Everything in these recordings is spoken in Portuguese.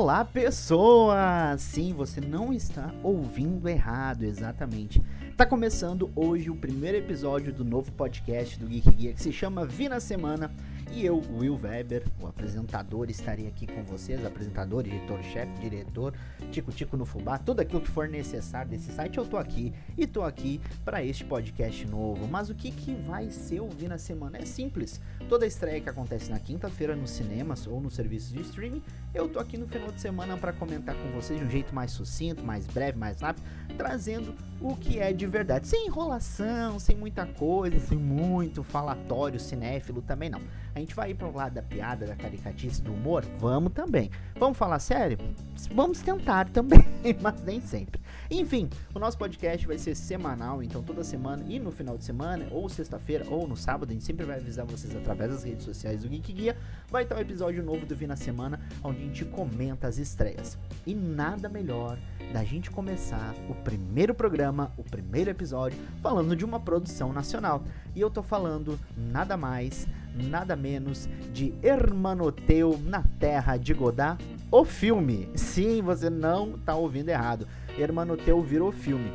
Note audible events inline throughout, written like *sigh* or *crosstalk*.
Olá, pessoas! Sim, você não está ouvindo errado, exatamente. Tá começando hoje o primeiro episódio do novo podcast do Geek Guia que se chama Vi na Semana e eu, Will Weber, o apresentador, estarei aqui com vocês, apresentador, editor-chefe, diretor, tico-tico no fubá, tudo aquilo que for necessário desse site, eu tô aqui e tô aqui para este podcast novo. Mas o que que vai ser ouvir na semana? É simples. Toda estreia que acontece na quinta-feira nos cinemas ou nos serviços de streaming, eu tô aqui no final de semana para comentar com vocês de um jeito mais sucinto, mais breve, mais rápido, trazendo o que é de verdade, sem enrolação, sem muita coisa, sem muito falatório cinéfilo também não. A gente vai ir para o lado da piada, da caricatice, do humor? Vamos também. Vamos falar sério? Vamos tentar também, *laughs* mas nem sempre. Enfim, o nosso podcast vai ser semanal, então toda semana e no final de semana, ou sexta-feira, ou no sábado, a gente sempre vai avisar vocês através das redes sociais do Geek Guia. Vai estar um episódio novo do Vi na Semana, onde a gente comenta as estreias. E nada melhor da gente começar o primeiro programa, o primeiro episódio, falando de uma produção nacional. E eu tô falando nada mais nada menos de Hermanoteu na Terra de Godard, o filme. Sim, você não está ouvindo errado. Hermanoteu virou filme.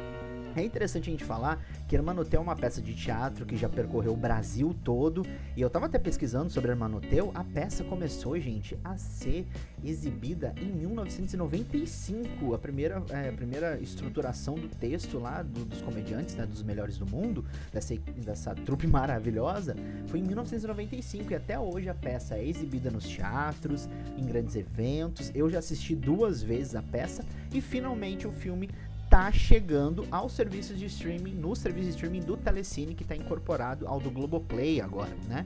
É interessante a gente falar que Hermanoteu é uma peça de teatro que já percorreu o Brasil todo. E eu tava até pesquisando sobre Hermanoteu. A peça começou, gente, a ser exibida em 1995. A primeira, é, a primeira estruturação do texto lá do, dos comediantes, né, dos melhores do mundo, dessa, dessa trupe *laughs* maravilhosa, foi em 1995. E até hoje a peça é exibida nos teatros, em grandes eventos. Eu já assisti duas vezes a peça e finalmente o filme tá chegando aos serviços de streaming, no serviço de streaming do Telecine, que está incorporado ao do Globoplay agora, né?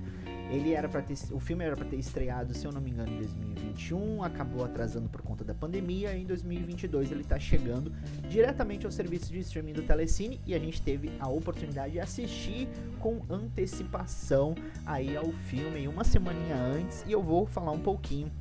Ele era para ter, o filme era para ter estreado, se eu não me engano, em 2021, acabou atrasando por conta da pandemia, e em 2022 ele tá chegando diretamente ao serviço de streaming do Telecine e a gente teve a oportunidade de assistir com antecipação aí ao filme uma semaninha antes, e eu vou falar um pouquinho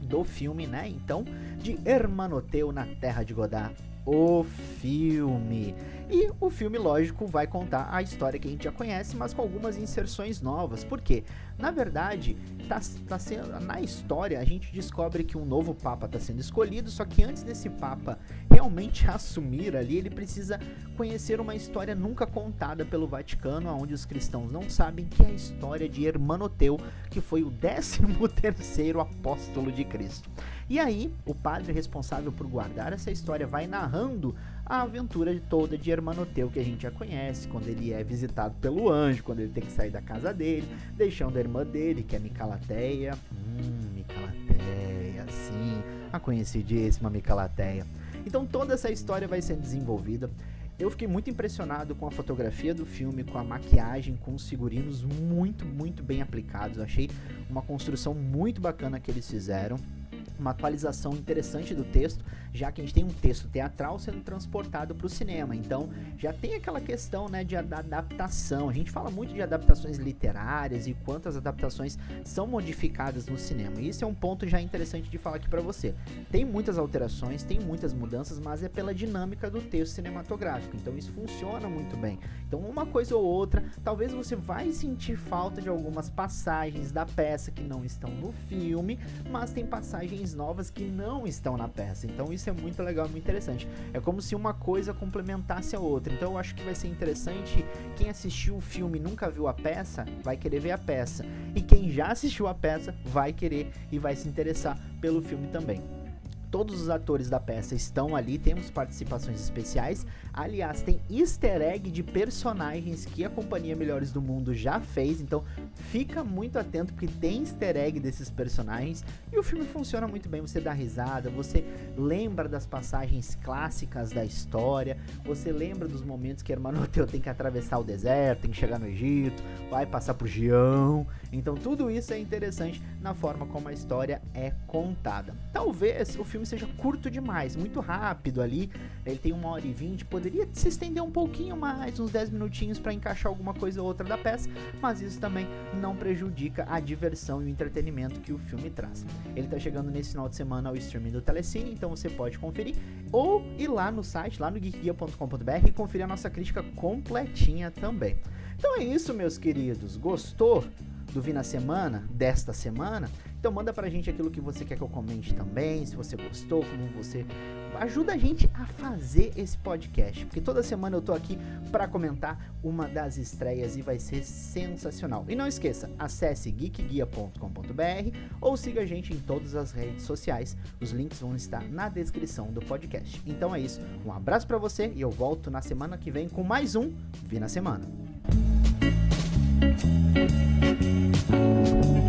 do filme, né? Então, de Hermanoteu na Terra de Godard o filme. E o filme, lógico, vai contar a história que a gente já conhece, mas com algumas inserções novas. Por quê? Na verdade, tá, tá sendo, na história a gente descobre que um novo Papa está sendo escolhido, só que antes desse Papa realmente *laughs* assumir ali, ele precisa conhecer uma história nunca contada pelo Vaticano, onde os cristãos não sabem, que é a história de Hermanoteu, que foi o *laughs* 13 terceiro apóstolo de Cristo. E aí, o padre responsável por guardar essa história vai narrando a aventura toda de Hermanoteu que a gente já conhece, quando ele é visitado pelo anjo, quando ele tem que sair da casa dele, deixando a irmã dele, que é Micalateia. Hum, Micalateia, sim, a conhecidíssima Micalateia. Então toda essa história vai sendo desenvolvida. Eu fiquei muito impressionado com a fotografia do filme, com a maquiagem, com os figurinos muito, muito bem aplicados. Eu achei uma construção muito bacana que eles fizeram uma atualização interessante do texto, já que a gente tem um texto teatral sendo transportado para o cinema. Então, já tem aquela questão né, de adaptação. A gente fala muito de adaptações literárias e quantas adaptações são modificadas no cinema. E isso é um ponto já interessante de falar aqui para você. Tem muitas alterações, tem muitas mudanças, mas é pela dinâmica do texto cinematográfico. Então, isso funciona muito bem. Então, uma coisa ou outra, talvez você vai sentir falta de algumas passagens da peça que não estão no filme, mas tem passagens novas que não estão na peça. Então isso é muito legal, muito interessante. É como se uma coisa complementasse a outra. Então eu acho que vai ser interessante quem assistiu o filme e nunca viu a peça, vai querer ver a peça. E quem já assistiu a peça vai querer e vai se interessar pelo filme também todos os atores da peça estão ali, temos participações especiais. Aliás, tem easter egg de personagens que a Companhia Melhores do Mundo já fez, então fica muito atento porque tem easter egg desses personagens e o filme funciona muito bem. Você dá risada, você lembra das passagens clássicas da história, você lembra dos momentos que Hermanoteu tem que atravessar o deserto, tem que chegar no Egito, vai passar por Gião. Então tudo isso é interessante na forma como a história é contada. Talvez o filme filme seja curto demais, muito rápido ali. Ele tem uma hora e vinte, poderia se estender um pouquinho mais, uns 10 minutinhos para encaixar alguma coisa ou outra da peça, mas isso também não prejudica a diversão e o entretenimento que o filme traz. Ele está chegando nesse final de semana ao streaming do Telecine, então você pode conferir ou ir lá no site, lá no geekguia.com.br e conferir a nossa crítica completinha também. Então é isso, meus queridos. Gostou? Do Vi na Semana, desta semana. Então manda pra gente aquilo que você quer que eu comente também, se você gostou, como você ajuda a gente a fazer esse podcast, porque toda semana eu tô aqui para comentar uma das estreias e vai ser sensacional. E não esqueça, acesse geekguia.com.br ou siga a gente em todas as redes sociais. Os links vão estar na descrição do podcast. Então é isso. Um abraço para você e eu volto na semana que vem com mais um Vi na semana. Thank you.